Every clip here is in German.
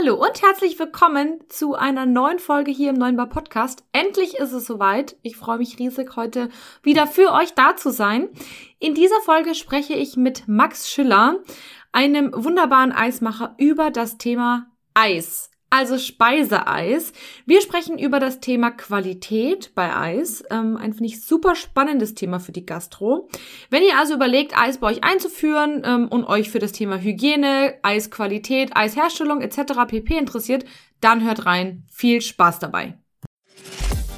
Hallo und herzlich willkommen zu einer neuen Folge hier im Neuen Bar Podcast. Endlich ist es soweit. Ich freue mich riesig, heute wieder für euch da zu sein. In dieser Folge spreche ich mit Max Schiller, einem wunderbaren Eismacher, über das Thema Eis also Speiseeis. Wir sprechen über das Thema Qualität bei Eis. Ähm, ein, finde ich, super spannendes Thema für die Gastro. Wenn ihr also überlegt, Eis bei euch einzuführen ähm, und euch für das Thema Hygiene, Eisqualität, Eisherstellung etc. pp. interessiert, dann hört rein. Viel Spaß dabei.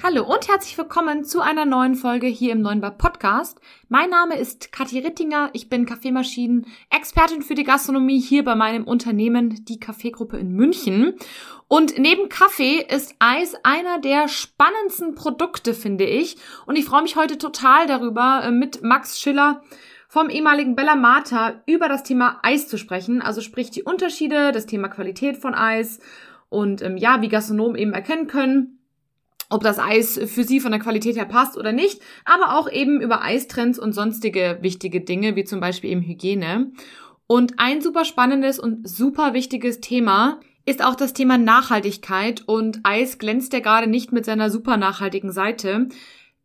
Hallo und herzlich willkommen zu einer neuen Folge hier im Neuen Bar Podcast. Mein Name ist Kathi Rittinger, ich bin Kaffeemaschinen, Expertin für die Gastronomie hier bei meinem Unternehmen, die Kaffeegruppe in München. Und neben Kaffee ist Eis einer der spannendsten Produkte, finde ich. Und ich freue mich heute total darüber, äh, mit Max Schiller vom ehemaligen Bella Mata über das Thema Eis zu sprechen. Also sprich die Unterschiede, das Thema Qualität von Eis und ähm, ja, wie Gastronomen eben erkennen können, ob das Eis für sie von der Qualität her passt oder nicht, aber auch eben über Eistrends und sonstige wichtige Dinge, wie zum Beispiel eben Hygiene. Und ein super spannendes und super wichtiges Thema ist auch das Thema Nachhaltigkeit und Eis glänzt ja gerade nicht mit seiner super nachhaltigen Seite.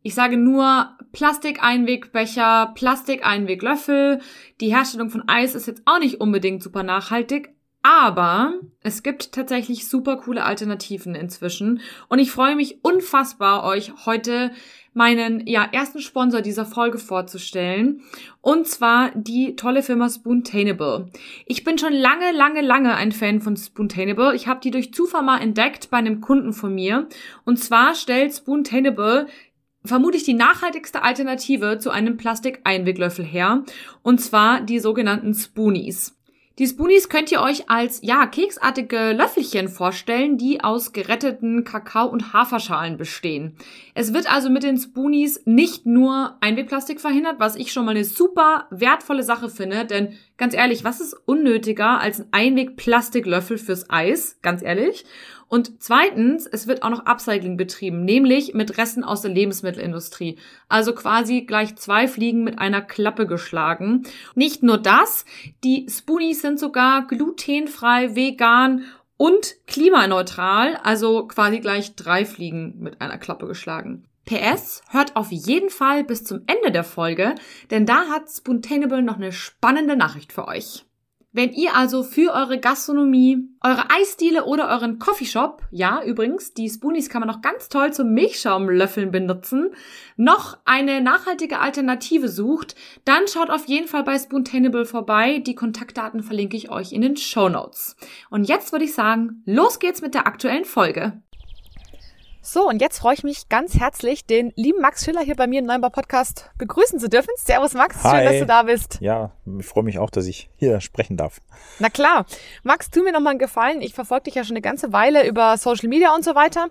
Ich sage nur Plastikeinwegbecher, Plastikeinweglöffel. Die Herstellung von Eis ist jetzt auch nicht unbedingt super nachhaltig, aber es gibt tatsächlich super coole Alternativen inzwischen. Und ich freue mich unfassbar, euch heute meinen ja, ersten Sponsor dieser Folge vorzustellen. Und zwar die tolle Firma Spoontainable. Ich bin schon lange, lange, lange ein Fan von Spoontainable. Ich habe die durch Zufall mal entdeckt bei einem Kunden von mir. Und zwar stellt Spoontainable vermutlich die nachhaltigste Alternative zu einem Plastikeinweglöffel her. Und zwar die sogenannten Spoonies. Die Spoonies könnt ihr euch als, ja, keksartige Löffelchen vorstellen, die aus geretteten Kakao- und Haferschalen bestehen. Es wird also mit den Spoonies nicht nur Einwegplastik verhindert, was ich schon mal eine super wertvolle Sache finde, denn ganz ehrlich, was ist unnötiger als ein Einwegplastiklöffel fürs Eis? Ganz ehrlich. Und zweitens, es wird auch noch Upcycling betrieben, nämlich mit Resten aus der Lebensmittelindustrie. Also quasi gleich zwei Fliegen mit einer Klappe geschlagen. Nicht nur das, die Spoonies sind sogar glutenfrei, vegan und klimaneutral, also quasi gleich drei Fliegen mit einer Klappe geschlagen. PS, hört auf jeden Fall bis zum Ende der Folge, denn da hat Spoontainable noch eine spannende Nachricht für euch. Wenn ihr also für eure Gastronomie, eure Eisdiele oder euren Coffeeshop, ja, übrigens, die Spoonies kann man noch ganz toll zum Milchschaumlöffeln benutzen, noch eine nachhaltige Alternative sucht, dann schaut auf jeden Fall bei Spoontainable vorbei. Die Kontaktdaten verlinke ich euch in den Show Notes. Und jetzt würde ich sagen, los geht's mit der aktuellen Folge. So, und jetzt freue ich mich ganz herzlich, den lieben Max Schiller hier bei mir im Neubau Podcast begrüßen zu dürfen. Servus Max, Hi. schön, dass du da bist. Ja, ich freue mich auch, dass ich hier sprechen darf. Na klar. Max, tu mir noch mal einen Gefallen. Ich verfolge dich ja schon eine ganze Weile über Social Media und so weiter.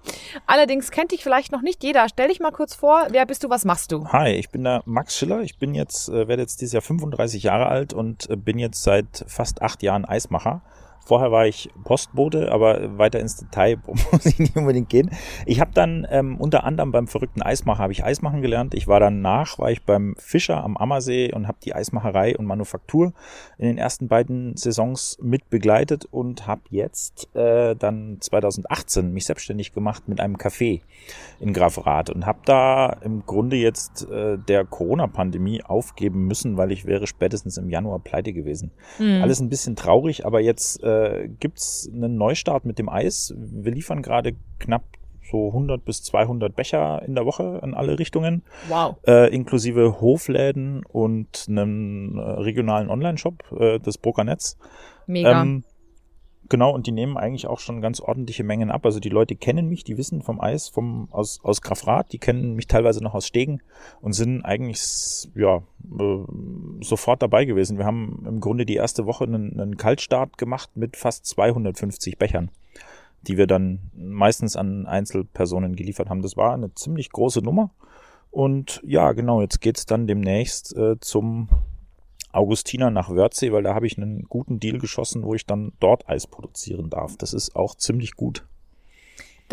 Allerdings kennt dich vielleicht noch nicht jeder. Stell dich mal kurz vor. Wer bist du? Was machst du? Hi, ich bin der Max Schiller. Ich bin jetzt, äh, werde jetzt dieses Jahr 35 Jahre alt und äh, bin jetzt seit fast acht Jahren Eismacher. Vorher war ich Postbote, aber weiter ins Detail muss ich nicht unbedingt gehen. Ich habe dann ähm, unter anderem beim verrückten Eismacher habe ich Eismachen gelernt. Ich war danach war ich beim Fischer am Ammersee und habe die Eismacherei und Manufaktur in den ersten beiden Saisons mit begleitet und habe jetzt äh, dann 2018 mich selbstständig gemacht mit einem Café in Grafrath und habe da im Grunde jetzt äh, der Corona-Pandemie aufgeben müssen, weil ich wäre spätestens im Januar pleite gewesen. Mhm. Alles ein bisschen traurig, aber jetzt äh, äh, gibt es einen Neustart mit dem Eis. Wir liefern gerade knapp so 100 bis 200 Becher in der Woche in alle Richtungen. Wow. Äh, inklusive Hofläden und einem äh, regionalen Online-Shop, äh, das Brokernetz. Mega. Ähm, Genau, und die nehmen eigentlich auch schon ganz ordentliche Mengen ab. Also die Leute kennen mich, die wissen vom Eis, vom, aus, aus Grafrath, die kennen mich teilweise noch aus Stegen und sind eigentlich ja, äh, sofort dabei gewesen. Wir haben im Grunde die erste Woche einen, einen Kaltstart gemacht mit fast 250 Bechern, die wir dann meistens an Einzelpersonen geliefert haben. Das war eine ziemlich große Nummer. Und ja, genau, jetzt geht's dann demnächst äh, zum Augustiner nach Wörthsee, weil da habe ich einen guten Deal geschossen, wo ich dann dort Eis produzieren darf. Das ist auch ziemlich gut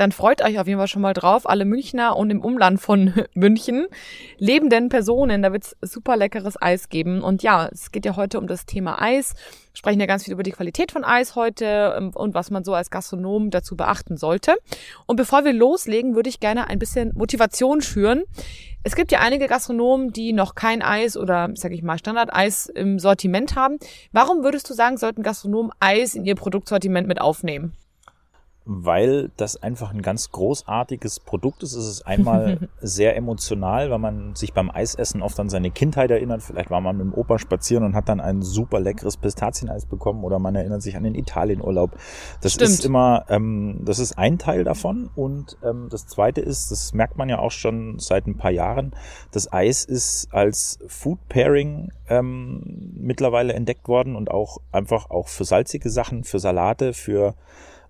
dann freut euch auf jeden Fall schon mal drauf. Alle Münchner und im Umland von München lebenden Personen, da wird's super leckeres Eis geben. Und ja, es geht ja heute um das Thema Eis. Wir sprechen ja ganz viel über die Qualität von Eis heute ähm, und was man so als Gastronom dazu beachten sollte. Und bevor wir loslegen, würde ich gerne ein bisschen Motivation schüren. Es gibt ja einige Gastronomen, die noch kein Eis oder, sag ich mal, Standardeis im Sortiment haben. Warum würdest du sagen, sollten Gastronomen Eis in ihr Produktsortiment mit aufnehmen? Weil das einfach ein ganz großartiges Produkt ist. Es ist einmal sehr emotional, weil man sich beim Eisessen oft an seine Kindheit erinnert. Vielleicht war man mit dem Opa spazieren und hat dann ein super leckeres Pistazieneis bekommen oder man erinnert sich an den Italienurlaub. Das Stimmt. ist immer, ähm, das ist ein Teil davon. Und ähm, das zweite ist, das merkt man ja auch schon seit ein paar Jahren, das Eis ist als Food Pairing ähm, mittlerweile entdeckt worden und auch einfach auch für salzige Sachen, für Salate, für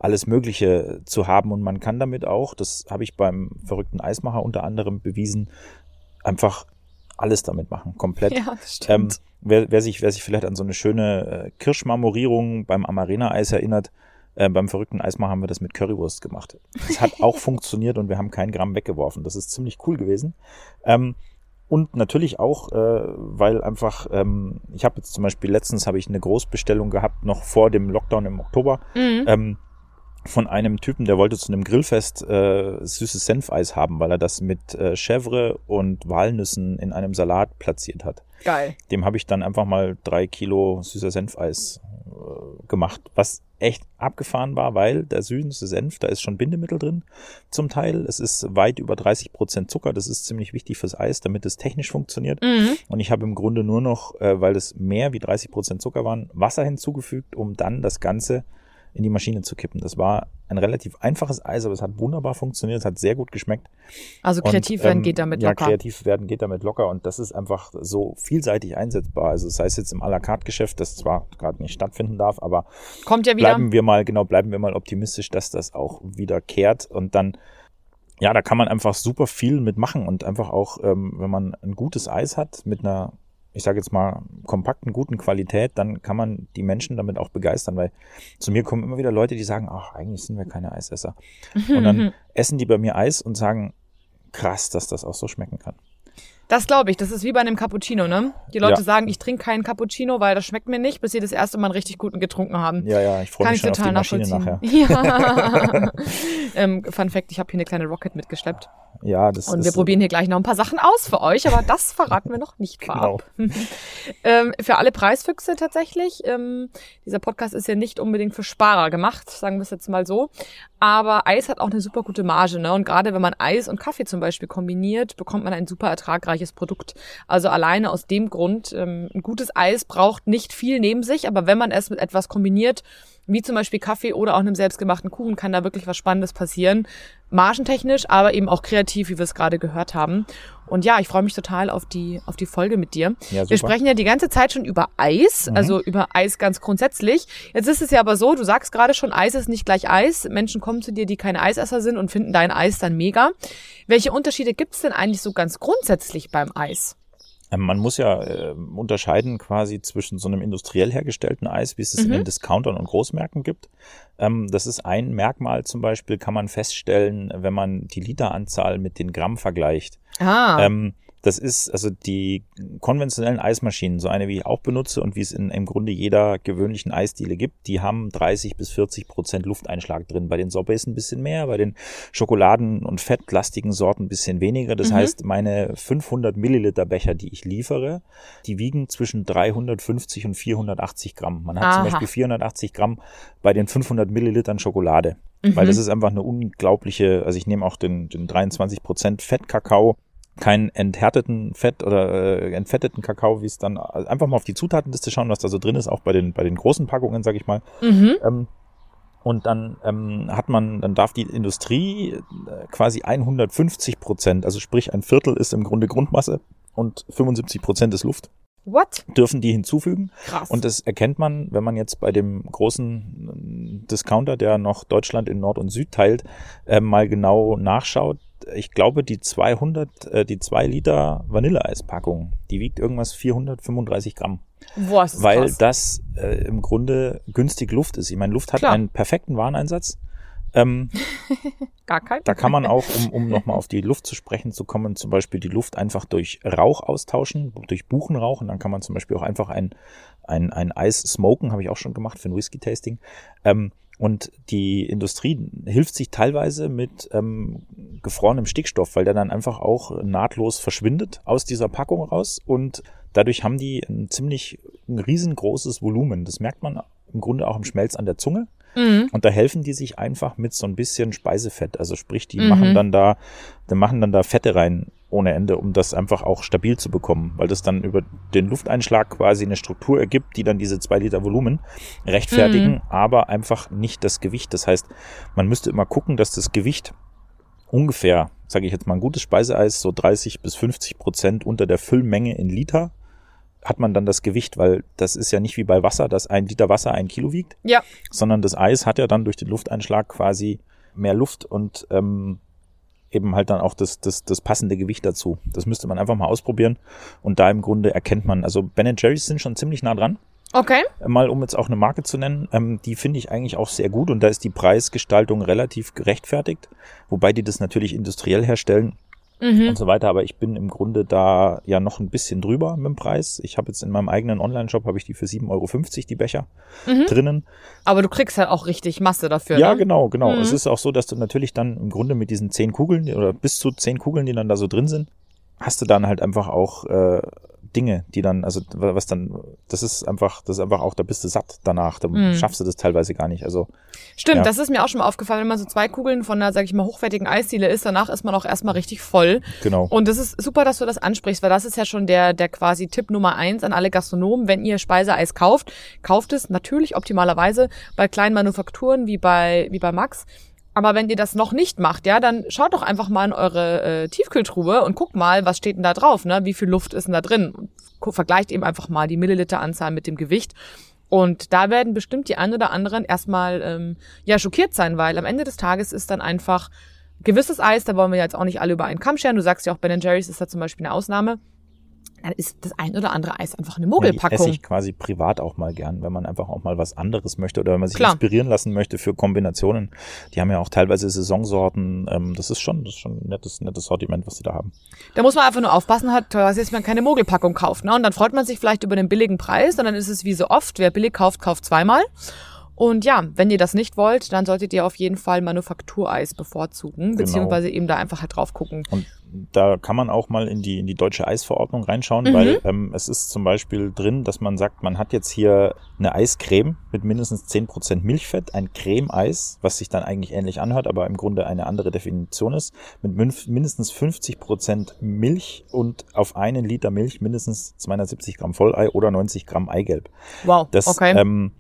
alles Mögliche zu haben. Und man kann damit auch, das habe ich beim verrückten Eismacher unter anderem bewiesen, einfach alles damit machen, komplett. Ja, das stimmt. Ähm, wer, wer, sich, wer sich vielleicht an so eine schöne äh, Kirschmarmorierung beim Amarena-Eis erinnert, äh, beim verrückten Eismacher haben wir das mit Currywurst gemacht. Das hat auch funktioniert und wir haben keinen Gramm weggeworfen. Das ist ziemlich cool gewesen. Ähm, und natürlich auch, äh, weil einfach, ähm, ich habe jetzt zum Beispiel letztens habe ich eine Großbestellung gehabt, noch vor dem Lockdown im Oktober. Mhm. Von einem Typen, der wollte zu einem Grillfest äh, süßes Senfeis haben, weil er das mit äh, Chèvre und Walnüssen in einem Salat platziert hat. Geil. Dem habe ich dann einfach mal drei Kilo süßer Senfeis äh, gemacht, was echt abgefahren war, weil der süße Senf, da ist schon Bindemittel drin zum Teil. Es ist weit über 30 Prozent Zucker. Das ist ziemlich wichtig fürs Eis, damit es technisch funktioniert. Mhm. Und ich habe im Grunde nur noch, äh, weil es mehr wie 30 Prozent Zucker waren, Wasser hinzugefügt, um dann das Ganze in die Maschine zu kippen. Das war ein relativ einfaches Eis, aber es hat wunderbar funktioniert, es hat sehr gut geschmeckt. Also kreativ und, werden ähm, geht damit locker. Ja, kreativ werden geht damit locker und das ist einfach so vielseitig einsetzbar. Also das heißt jetzt im à la carte Geschäft, das zwar gerade nicht stattfinden darf, aber kommt ja wieder. Bleiben wir mal, genau, bleiben wir mal optimistisch, dass das auch wieder kehrt und dann ja, da kann man einfach super viel mitmachen und einfach auch, ähm, wenn man ein gutes Eis hat mit einer ich sage jetzt mal, kompakten, guten Qualität, dann kann man die Menschen damit auch begeistern, weil zu mir kommen immer wieder Leute, die sagen, ach, eigentlich sind wir keine Eisesser. Und dann essen die bei mir Eis und sagen, krass, dass das auch so schmecken kann. Das glaube ich. Das ist wie bei einem Cappuccino, ne? Die Leute ja. sagen, ich trinke keinen Cappuccino, weil das schmeckt mir nicht, bis sie das erste Mal einen richtig guten getrunken haben. Ja, ja, ich freue mich schon auf die Maschine nachher. Ja. ähm, Fun Fact, ich habe hier eine kleine Rocket mitgeschleppt. Ja, das Und wir probieren hier gleich noch ein paar Sachen aus für euch, aber das verraten wir noch nicht vorab. Genau. ähm, für alle Preisfüchse tatsächlich. Ähm, dieser Podcast ist ja nicht unbedingt für Sparer gemacht, sagen wir es jetzt mal so. Aber Eis hat auch eine super gute Marge, ne? Und gerade wenn man Eis und Kaffee zum Beispiel kombiniert, bekommt man ein super ertragreiches Produkt. Also alleine aus dem Grund, ähm, ein gutes Eis braucht nicht viel neben sich, aber wenn man es mit etwas kombiniert, wie zum Beispiel Kaffee oder auch einem selbstgemachten Kuchen, kann da wirklich was Spannendes passieren. Margentechnisch, aber eben auch kreativ, wie wir es gerade gehört haben. Und ja, ich freue mich total auf die, auf die Folge mit dir. Ja, wir sprechen ja die ganze Zeit schon über Eis, mhm. also über Eis ganz grundsätzlich. Jetzt ist es ja aber so, du sagst gerade schon, Eis ist nicht gleich Eis. Menschen kommen zu dir, die keine Eisesser sind und finden dein Eis dann mega. Welche Unterschiede gibt es denn eigentlich so ganz grundsätzlich beim Eis? Ähm, man muss ja äh, unterscheiden quasi zwischen so einem industriell hergestellten Eis, wie es es mhm. in den Discountern und Großmärkten gibt. Ähm, das ist ein Merkmal zum Beispiel, kann man feststellen, wenn man die Literanzahl mit den Gramm vergleicht. Ah. Ähm, das ist also die konventionellen Eismaschinen, so eine wie ich auch benutze und wie es in im Grunde jeder gewöhnlichen Eisdiele gibt, die haben 30 bis 40 Prozent Lufteinschlag drin. Bei den Sorbets ein bisschen mehr, bei den Schokoladen- und fettlastigen Sorten ein bisschen weniger. Das mhm. heißt, meine 500 Milliliter Becher, die ich liefere, die wiegen zwischen 350 und 480 Gramm. Man hat Aha. zum Beispiel 480 Gramm bei den 500 Millilitern Schokolade. Mhm. Weil das ist einfach eine unglaubliche, also ich nehme auch den, den 23 Prozent Fettkakao keinen enthärteten Fett oder äh, entfetteten Kakao, wie es dann einfach mal auf die Zutatenliste schauen, was da so drin ist, auch bei den bei den großen Packungen, sag ich mal. Mhm. Ähm, und dann ähm, hat man, dann darf die Industrie äh, quasi 150 Prozent, also sprich ein Viertel ist im Grunde Grundmasse und 75 Prozent ist Luft. What? Dürfen die hinzufügen. Krass. Und das erkennt man, wenn man jetzt bei dem großen äh, Discounter, der noch Deutschland in Nord und Süd teilt, äh, mal genau nachschaut ich glaube, die 200, äh, die 2 Liter Vanilleeispackung, die wiegt irgendwas 435 Gramm. Boah, ist das weil krass. das äh, im Grunde günstig Luft ist. Ich meine, Luft hat Klar. einen perfekten Wareneinsatz. Ähm, Gar kein. da kann man auch, um, um nochmal auf die Luft zu sprechen zu kommen, zum Beispiel die Luft einfach durch Rauch austauschen, durch Buchenrauch. Und dann kann man zum Beispiel auch einfach ein, ein, ein Eis smoken, habe ich auch schon gemacht für ein Whisky-Tasting. Ähm, und die Industrie hilft sich teilweise mit ähm, gefrorenem Stickstoff, weil der dann einfach auch nahtlos verschwindet aus dieser Packung raus. Und dadurch haben die ein ziemlich ein riesengroßes Volumen. Das merkt man im Grunde auch im Schmelz an der Zunge. Mhm. Und da helfen die sich einfach mit so ein bisschen Speisefett. Also sprich, die Mhm. machen dann da, die machen dann da Fette rein ohne Ende, um das einfach auch stabil zu bekommen, weil das dann über den Lufteinschlag quasi eine Struktur ergibt, die dann diese zwei Liter Volumen rechtfertigen, Mhm. aber einfach nicht das Gewicht. Das heißt, man müsste immer gucken, dass das Gewicht ungefähr, sage ich jetzt mal, ein gutes Speiseeis, so 30 bis 50 Prozent unter der Füllmenge in Liter hat man dann das Gewicht, weil das ist ja nicht wie bei Wasser, dass ein Liter Wasser ein Kilo wiegt, Ja. sondern das Eis hat ja dann durch den Lufteinschlag quasi mehr Luft und ähm, eben halt dann auch das, das, das passende Gewicht dazu. Das müsste man einfach mal ausprobieren und da im Grunde erkennt man, also Ben Jerry's sind schon ziemlich nah dran, Okay. mal um jetzt auch eine Marke zu nennen, ähm, die finde ich eigentlich auch sehr gut und da ist die Preisgestaltung relativ gerechtfertigt, wobei die das natürlich industriell herstellen Mhm. und so weiter. Aber ich bin im Grunde da ja noch ein bisschen drüber mit dem Preis. Ich habe jetzt in meinem eigenen Online-Shop habe ich die für 7,50 Euro die Becher Mhm. drinnen. Aber du kriegst halt auch richtig Masse dafür. Ja, ne? genau, genau. Mhm. Es ist auch so, dass du natürlich dann im Grunde mit diesen zehn Kugeln oder bis zu zehn Kugeln, die dann da so drin sind, hast du dann halt einfach auch äh, Dinge, die dann, also was dann, das ist einfach, das ist einfach auch, da bist du satt danach. Da Mhm. schaffst du das teilweise gar nicht. Also Stimmt, Ja. das ist mir auch schon mal aufgefallen, wenn man so zwei Kugeln von einer, sag ich mal, hochwertigen Eisdiele isst, danach ist man auch erstmal richtig voll. genau. Und das ist super, dass du das ansprichst, weil das ist ja schon der, der quasi Tipp Nummer eins an alle Gastronomen. Wenn ihr Speiseeis kauft, kauft es natürlich optimalerweise bei kleinen Manufakturen wie bei, wie bei Max. Aber wenn ihr das noch nicht macht, ja, dann schaut doch einfach mal in eure äh, Tiefkühltruhe und guckt mal, was steht denn da drauf, ne? Wie viel Luft ist denn da drin? Vergleicht eben einfach mal die Milliliteranzahl mit dem Gewicht. Und da werden bestimmt die ein oder anderen erstmal ähm, ja schockiert sein, weil am Ende des Tages ist dann einfach gewisses Eis, da wollen wir jetzt auch nicht alle über einen Kamm scheren. Du sagst ja auch, Ben Jerry's ist da zum Beispiel eine Ausnahme. Dann ist das ein oder andere Eis einfach eine Ja, die Mogelpackung. esse ich quasi privat auch mal gern, wenn man einfach auch mal was anderes möchte oder wenn man sich Klar. inspirieren lassen möchte für Kombinationen. Die haben ja auch teilweise Saisonsorten. Ähm, das ist schon, das ist schon ein nettes, nettes Sortiment, was die da haben. Da muss man einfach nur aufpassen, hat, dass man keine Mogelpackung kauft. Ne? Und dann freut man sich vielleicht über den billigen Preis und dann ist es wie so oft, wer billig kauft, kauft zweimal. Und ja, wenn ihr das nicht wollt, dann solltet ihr auf jeden Fall Manufaktureis bevorzugen, beziehungsweise eben da einfach halt drauf gucken. Und da kann man auch mal in die, in die deutsche Eisverordnung reinschauen, Mhm. weil ähm, es ist zum Beispiel drin, dass man sagt, man hat jetzt hier eine Eiscreme mit mindestens 10% Milchfett, ein Creme-Eis, was sich dann eigentlich ähnlich anhört, aber im Grunde eine andere Definition ist, mit mindestens 50% Milch und auf einen Liter Milch mindestens 270 Gramm Vollei oder 90 Gramm Eigelb. Wow, Das, okay. ähm,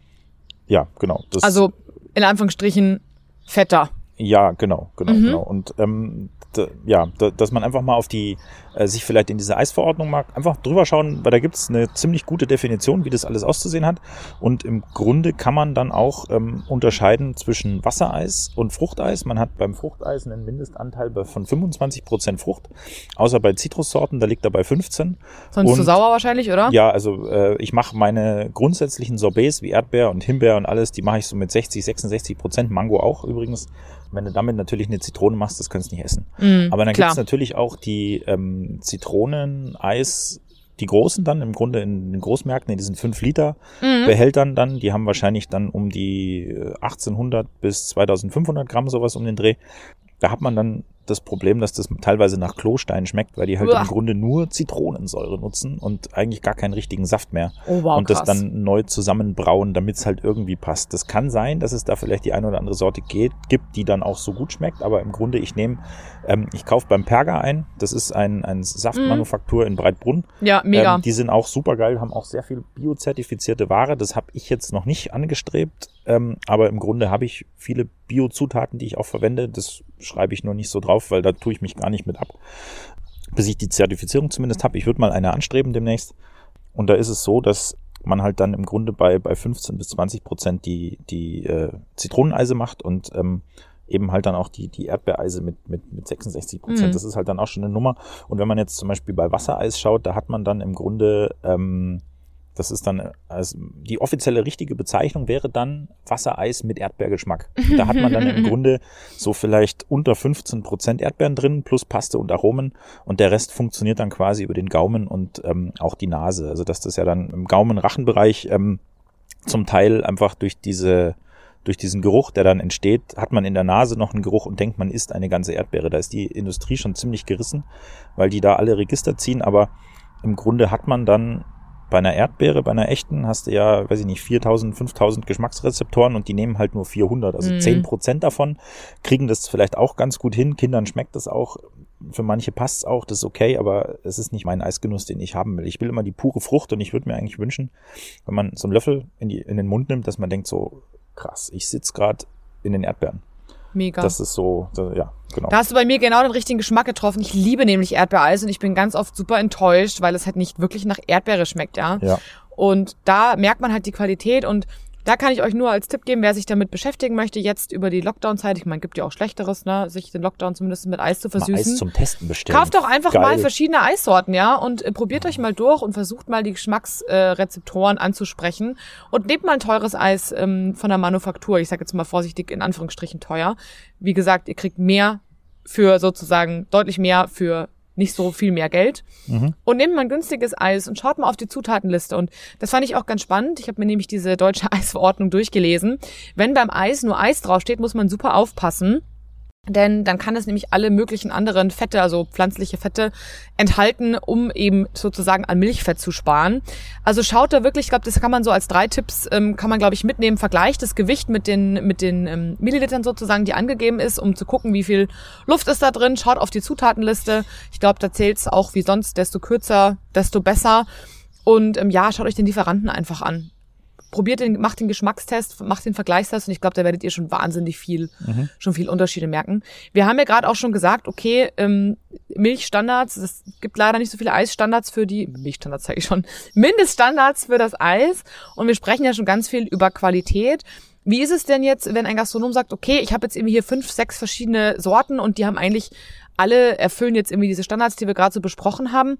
ja, genau. Also in Anführungsstrichen fetter. Ja, genau, genau, Mhm. genau. Und ähm, ja, dass man einfach mal auf die, äh, sich vielleicht in diese Eisverordnung mag, einfach drüber schauen, weil da gibt's eine ziemlich gute Definition, wie das alles auszusehen hat. Und im Grunde kann man dann auch ähm, unterscheiden zwischen Wassereis und Fruchteis. Man hat beim Fruchteis einen Mindestanteil von 25% Frucht, außer bei Zitrussorten, da liegt er bei 15. Sonst Und- zu sauer wahrscheinlich, oder? Ja, also äh, ich mache meine grundsätzlichen Sorbets wie Erdbeer und Himbeer und alles, die mache ich so mit 60, 66 Prozent. Mango auch übrigens. Wenn du damit natürlich eine Zitrone machst, das kannst du nicht essen. Mhm, Aber dann klar. gibt's natürlich auch die ähm, Zitronen-Eis, die großen dann im Grunde in den Großmärkten, in diesen 5 Liter Mhm. Behältern dann. Die haben wahrscheinlich dann um die äh, 1800 bis 2500 Gramm sowas um den Dreh. Da hat man dann das Problem, dass das teilweise nach Klostein schmeckt, weil die halt Uah. im Grunde nur Zitronensäure nutzen und eigentlich gar keinen richtigen Saft mehr. Oh wow, und das krass. dann neu zusammenbrauen, damit es halt irgendwie passt. Das kann sein, dass es da vielleicht die eine oder andere Sorte geht, gibt, die dann auch so gut schmeckt, aber im Grunde, ich nehme, ähm, ich kaufe beim Perga ein, das ist ein, ein Saftmanufaktur in Breitbrunn. ja, mega. Ähm, die sind auch super geil, haben auch sehr viel biozertifizierte Ware. Das habe ich jetzt noch nicht angestrebt, ähm, aber im Grunde habe ich viele Biozutaten, die ich auch verwende. Das schreibe ich nur nicht so drauf, weil da tue ich mich gar nicht mit ab. Bis ich die Zertifizierung zumindest habe. Ich würde mal eine anstreben demnächst. Und da ist es so, dass man halt dann im Grunde bei, bei 15 bis 20 Prozent die, die äh, Zitroneneise macht und ähm, eben halt dann auch die, die Erdbeereise mit, mit, mit 66 Prozent. Mhm. Das ist halt dann auch schon eine Nummer. Und wenn man jetzt zum Beispiel bei Wassereis schaut, da hat man dann im Grunde, ähm, das ist dann, also die offizielle richtige Bezeichnung wäre dann Wassereis mit Erdbeergeschmack. Da hat man dann im Grunde so vielleicht unter 15 Prozent Erdbeeren drin, plus Paste und Aromen. Und der Rest funktioniert dann quasi über den Gaumen und ähm, auch die Nase. Also dass das ja dann im Gaumen-Rachenbereich ähm, zum Teil einfach durch diese durch diesen Geruch, der dann entsteht, hat man in der Nase noch einen Geruch und denkt, man isst eine ganze Erdbeere. Da ist die Industrie schon ziemlich gerissen, weil die da alle Register ziehen, aber im Grunde hat man dann bei einer Erdbeere, bei einer echten, hast du ja, weiß ich nicht, 4000, 5000 Geschmacksrezeptoren und die nehmen halt nur 400. Also mhm. 10 Prozent davon kriegen das vielleicht auch ganz gut hin. Kindern schmeckt das auch. Für manche passt es auch, das ist okay, aber es ist nicht mein Eisgenuss, den ich haben will. Ich will immer die pure Frucht und ich würde mir eigentlich wünschen, wenn man so einen Löffel in, die, in den Mund nimmt, dass man denkt so, krass, ich sitze gerade in den Erdbeeren. Mega. Das ist so, so, ja, genau. Da hast du bei mir genau den richtigen Geschmack getroffen. Ich liebe nämlich Erdbeereis und ich bin ganz oft super enttäuscht, weil es halt nicht wirklich nach Erdbeere schmeckt, ja. Ja. Und da merkt man halt die Qualität und da kann ich euch nur als Tipp geben, wer sich damit beschäftigen möchte, jetzt über die Lockdown-Zeit, ich meine, gibt ja auch Schlechteres, ne, sich den Lockdown zumindest mit Eis zu versüßen. Mal Eis zum Testen bestellen. Kauft doch einfach Geil. mal verschiedene Eissorten, ja, und äh, probiert euch mal durch und versucht mal die Geschmacksrezeptoren äh, anzusprechen und nehmt mal ein teures Eis ähm, von der Manufaktur. Ich sage jetzt mal vorsichtig in Anführungsstrichen teuer. Wie gesagt, ihr kriegt mehr für sozusagen deutlich mehr für nicht so viel mehr Geld. Mhm. Und nehmt mal ein günstiges Eis und schaut mal auf die Zutatenliste. Und das fand ich auch ganz spannend. Ich habe mir nämlich diese deutsche Eisverordnung durchgelesen. Wenn beim Eis nur Eis draufsteht, muss man super aufpassen. Denn dann kann es nämlich alle möglichen anderen Fette, also pflanzliche Fette, enthalten, um eben sozusagen an Milchfett zu sparen. Also schaut da wirklich, ich glaube, das kann man so als drei Tipps, ähm, kann man, glaube ich, mitnehmen. Vergleicht das Gewicht mit den, mit den ähm, Millilitern sozusagen, die angegeben ist, um zu gucken, wie viel Luft ist da drin. Schaut auf die Zutatenliste. Ich glaube, da zählt es auch wie sonst, desto kürzer, desto besser. Und ähm, ja, schaut euch den Lieferanten einfach an probiert den, macht den Geschmackstest, macht den Vergleichstest und ich glaube, da werdet ihr schon wahnsinnig viel, mhm. schon viel Unterschiede merken. Wir haben ja gerade auch schon gesagt, okay, ähm, Milchstandards, es gibt leider nicht so viele Eisstandards für die, Milchstandards zeige ich schon, Mindeststandards für das Eis und wir sprechen ja schon ganz viel über Qualität. Wie ist es denn jetzt, wenn ein Gastronom sagt, okay, ich habe jetzt irgendwie hier fünf, sechs verschiedene Sorten und die haben eigentlich alle erfüllen jetzt irgendwie diese Standards, die wir gerade so besprochen haben.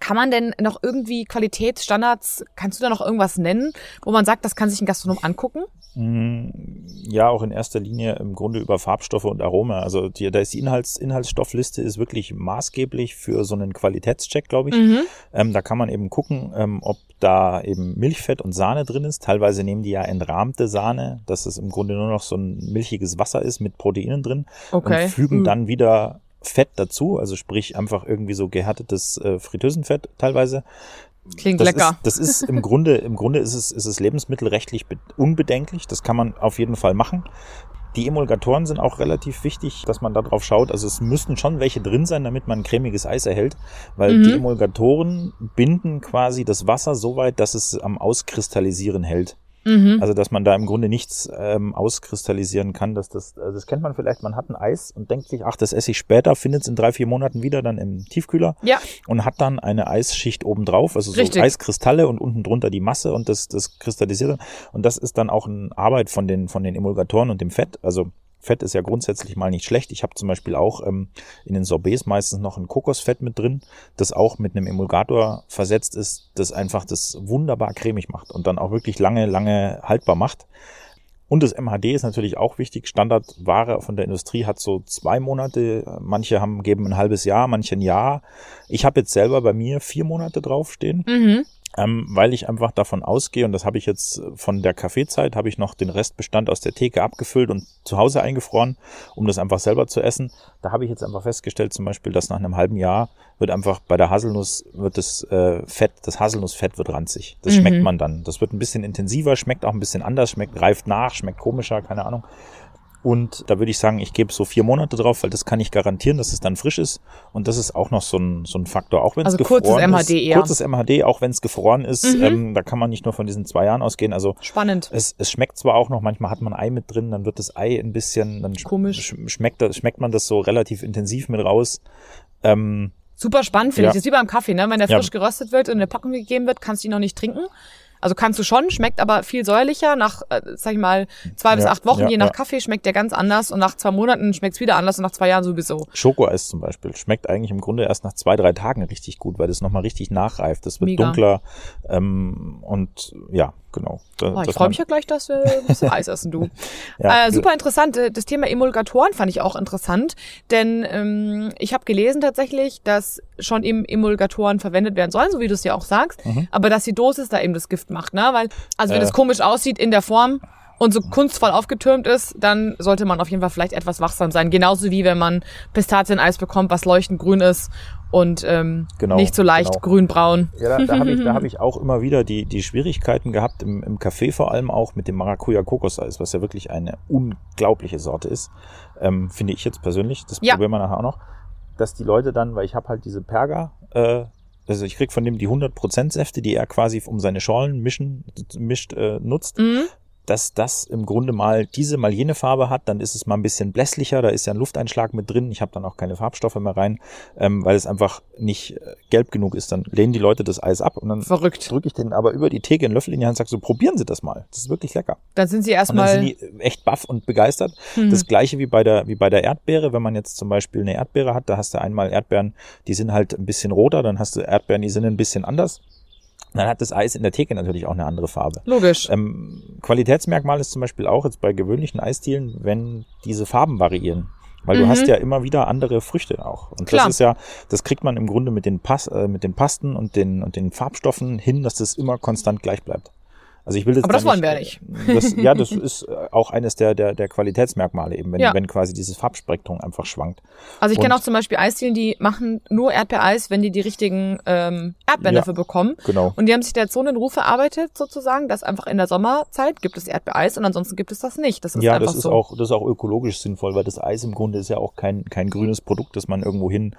Kann man denn noch irgendwie Qualitätsstandards, kannst du da noch irgendwas nennen, wo man sagt, das kann sich ein Gastronom angucken? Mm, ja, auch in erster Linie im Grunde über Farbstoffe und Aroma. Also die, da ist die Inhalts, Inhaltsstoffliste ist wirklich maßgeblich für so einen Qualitätscheck, glaube ich. Mhm. Ähm, da kann man eben gucken, ähm, ob da eben Milchfett und Sahne drin ist. Teilweise nehmen die ja entrahmte Sahne, dass es im Grunde nur noch so ein milchiges Wasser ist mit Proteinen drin okay. und fügen mhm. dann wieder Fett dazu, also sprich einfach irgendwie so gehärtetes äh, Fritteusenfett teilweise. Klingt das lecker. Ist, das ist im Grunde, im Grunde ist es, ist es lebensmittelrechtlich unbedenklich. Das kann man auf jeden Fall machen. Die Emulgatoren sind auch relativ wichtig, dass man da drauf schaut. Also es müssten schon welche drin sein, damit man cremiges Eis erhält, weil mhm. die Emulgatoren binden quasi das Wasser so weit, dass es am Auskristallisieren hält. Mhm. Also dass man da im Grunde nichts ähm, auskristallisieren kann. Dass das, also das kennt man vielleicht, man hat ein Eis und denkt sich, ach, das esse ich später, findet es in drei, vier Monaten wieder dann im Tiefkühler ja. und hat dann eine Eisschicht obendrauf, also so Richtig. Eiskristalle und unten drunter die Masse und das, das kristallisiert. Und das ist dann auch eine Arbeit von den, von den Emulgatoren und dem Fett. Also Fett ist ja grundsätzlich mal nicht schlecht. Ich habe zum Beispiel auch ähm, in den Sorbets meistens noch ein Kokosfett mit drin, das auch mit einem Emulgator versetzt ist, das einfach das wunderbar cremig macht und dann auch wirklich lange, lange haltbar macht. Und das MHD ist natürlich auch wichtig. Standardware von der Industrie hat so zwei Monate. Manche haben geben ein halbes Jahr, manche ein Jahr. Ich habe jetzt selber bei mir vier Monate draufstehen. Mhm ähm, weil ich einfach davon ausgehe, und das habe ich jetzt von der Kaffeezeit, habe ich noch den Restbestand aus der Theke abgefüllt und zu Hause eingefroren, um das einfach selber zu essen. Da habe ich jetzt einfach festgestellt, zum Beispiel, dass nach einem halben Jahr wird einfach bei der Haselnuss wird das äh, Fett, das Haselnussfett wird ranzig. Das mhm. schmeckt man dann. Das wird ein bisschen intensiver, schmeckt auch ein bisschen anders, schmeckt reift nach, schmeckt komischer, keine Ahnung. Und da würde ich sagen, ich gebe so vier Monate drauf, weil das kann ich garantieren, dass es dann frisch ist. Und das ist auch noch so ein, so ein Faktor, auch wenn es also gefroren kurzes MHD ist. Eher. Kurzes MHD, auch wenn es gefroren ist. Mhm. Ähm, da kann man nicht nur von diesen zwei Jahren ausgehen. Also spannend. Es, es schmeckt zwar auch noch, manchmal hat man Ei mit drin, dann wird das Ei ein bisschen, dann Komisch. schmeckt, schmeckt man das so relativ intensiv mit raus. Ähm, Super spannend finde ja. ich. Das ist wie beim Kaffee, ne? Wenn der frisch ja. geröstet wird und in eine Packung gegeben wird, kannst du ihn noch nicht trinken. Also kannst du schon, schmeckt aber viel säuerlicher. Nach, äh, sag ich mal, zwei bis Ja, acht Wochen, ja, je nach ja. Kaffee, schmeckt der ganz anders und nach zwei Monaten schmeckt's wieder anders und nach zwei Jahren sowieso. Schokoeis zum Beispiel schmeckt eigentlich im Grunde erst nach zwei, drei Tagen richtig gut, weil das nochmal richtig nachreift. Das wird Mega. dunkler ähm, und ja, genau. Da- Oh, ich freue mich ja gleich, dass wir ein bisschen Eis essen, du. Ja, äh, super interessant. Äh, Das Thema Emulgatoren fand ich auch interessant, denn ähm, ich habe gelesen tatsächlich, dass schon eben Emulgatoren verwendet werden sollen, so wie du es ja auch sagst, Mhm. aber dass die Dosis da eben das Gift macht, ne? Weil, also wenn Äh. es komisch aussieht in der Form und so kunstvoll aufgetürmt ist, dann sollte man auf jeden Fall vielleicht etwas wachsam sein. Genauso wie wenn man Pistazieneis bekommt, was leuchtend grün ist und ähm, Genau, nicht so leicht genau. grün-braun. Ja, da, da habe ich, da hab ich auch immer wieder die, die Schwierigkeiten gehabt, im, im Café vor allem auch mit dem Maracuja-Kokoseis, was ja wirklich eine unglaubliche Sorte ist, ähm, finde ich jetzt persönlich. Das Ja. probieren wir nachher auch noch. Dass die Leute dann, weil ich habe halt diese Perga, äh, also ich krieg von dem die 100% Säfte, die er quasi um seine Schorlen mischen, mischt, äh, nutzt. Mhm. Dass das im Grunde mal diese, mal jene Farbe hat, dann ist es mal ein bisschen blässlicher, da ist ja ein Lufteinschlag mit drin, ich habe dann auch keine Farbstoffe mehr rein, ähm, weil es einfach nicht äh, gelb genug ist. Dann lehnen die Leute das Eis ab und dann Verrückt. drücke ich den aber über die Theke einen Löffel in die Hand und sage so, probieren Sie das mal, das ist wirklich lecker. Dann sind sie Und dann erstmal. sind die äh, echt baff und begeistert. Mhm. Das gleiche wie bei der, wie bei der Erdbeere, wenn man jetzt zum Beispiel eine Erdbeere hat, da hast du einmal Erdbeeren, die sind halt ein bisschen roter, dann hast du Erdbeeren, die sind ein bisschen anders. Dann hat das Eis in der Theke natürlich auch eine andere Farbe. Logisch. Ähm, Qualitätsmerkmal ist zum Beispiel auch jetzt bei gewöhnlichen Eisdielen, wenn diese Farben variieren. Weil du Mhm. hast ja immer wieder andere Früchte auch. Und Klar. das ist ja, das kriegt man im Grunde mit den, Pas, äh, mit den Pasten und den, und den Farbstoffen hin, dass das immer konstant gleich bleibt. Also ich will jetzt Aber da das wollen wir ja nicht. äh, Das, ja, das ist äh, auch eines der, der, der Qualitätsmerkmale eben, wenn, Ja. wenn quasi dieses Farbspektrum einfach schwankt. Also ich kenne auch zum Beispiel Eisdielen, die machen nur Erdbeereis, wenn die die richtigen ähm, Erdbeeren Ja. dafür bekommen. Genau. Und die haben sich da jetzt so einen Ruf erarbeitet, sozusagen, dass einfach in der Sommerzeit gibt es Erdbeereis und ansonsten gibt es das nicht. Das ist ja, einfach das ist so. auch, das ist auch ökologisch sinnvoll, weil das Eis im Grunde ist ja auch kein, kein grünes Produkt, das man irgendwo hin